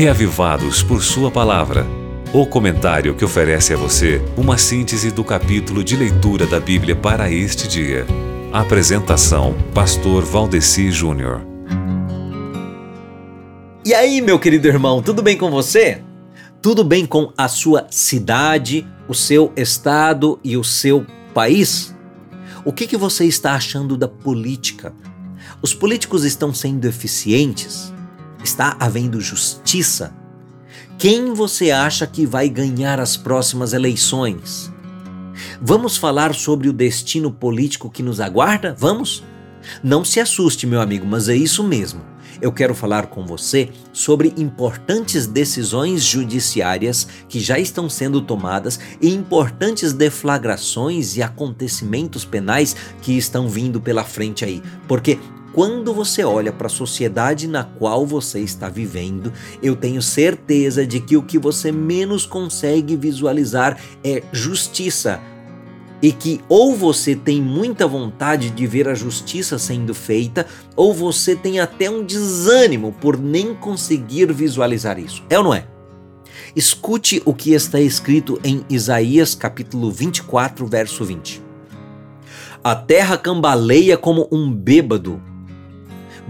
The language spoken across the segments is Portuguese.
Reavivados por Sua Palavra. O comentário que oferece a você uma síntese do capítulo de leitura da Bíblia para este dia. Apresentação: Pastor Valdeci Júnior. E aí, meu querido irmão, tudo bem com você? Tudo bem com a sua cidade, o seu estado e o seu país? O que, que você está achando da política? Os políticos estão sendo eficientes? Está havendo justiça? Quem você acha que vai ganhar as próximas eleições? Vamos falar sobre o destino político que nos aguarda? Vamos? Não se assuste, meu amigo, mas é isso mesmo. Eu quero falar com você sobre importantes decisões judiciárias que já estão sendo tomadas e importantes deflagrações e acontecimentos penais que estão vindo pela frente aí. Porque quando você olha para a sociedade na qual você está vivendo, eu tenho certeza de que o que você menos consegue visualizar é justiça. E que ou você tem muita vontade de ver a justiça sendo feita, ou você tem até um desânimo por nem conseguir visualizar isso. É ou não é? Escute o que está escrito em Isaías capítulo 24, verso 20. A terra cambaleia como um bêbado,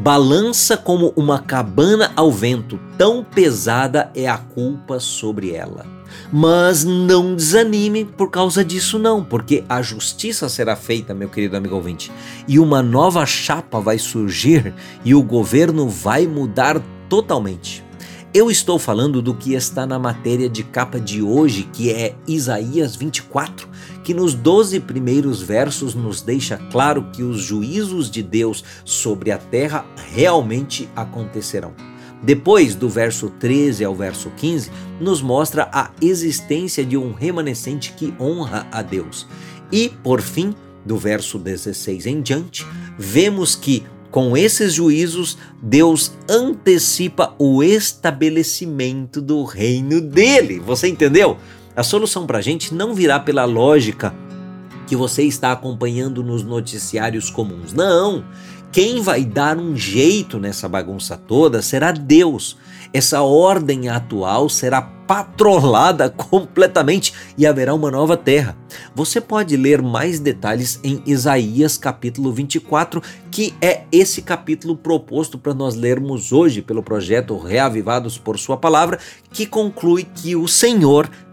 balança como uma cabana ao vento, tão pesada é a culpa sobre ela. Mas não desanime por causa disso não, porque a justiça será feita, meu querido amigo ouvinte, e uma nova chapa vai surgir e o governo vai mudar totalmente. Eu estou falando do que está na matéria de capa de hoje, que é Isaías 24, que nos 12 primeiros versos nos deixa claro que os juízos de Deus sobre a terra realmente acontecerão. Depois, do verso 13 ao verso 15, nos mostra a existência de um remanescente que honra a Deus. E, por fim, do verso 16 em diante, vemos que com esses juízos, Deus antecipa o estabelecimento do reino dele. Você entendeu? A solução para a gente não virá pela lógica que você está acompanhando nos noticiários comuns. Não! Quem vai dar um jeito nessa bagunça toda será Deus. Essa ordem atual será patrolada completamente e haverá uma nova terra. Você pode ler mais detalhes em Isaías capítulo 24, que é esse capítulo proposto para nós lermos hoje pelo projeto Reavivados por Sua Palavra, que conclui que o Senhor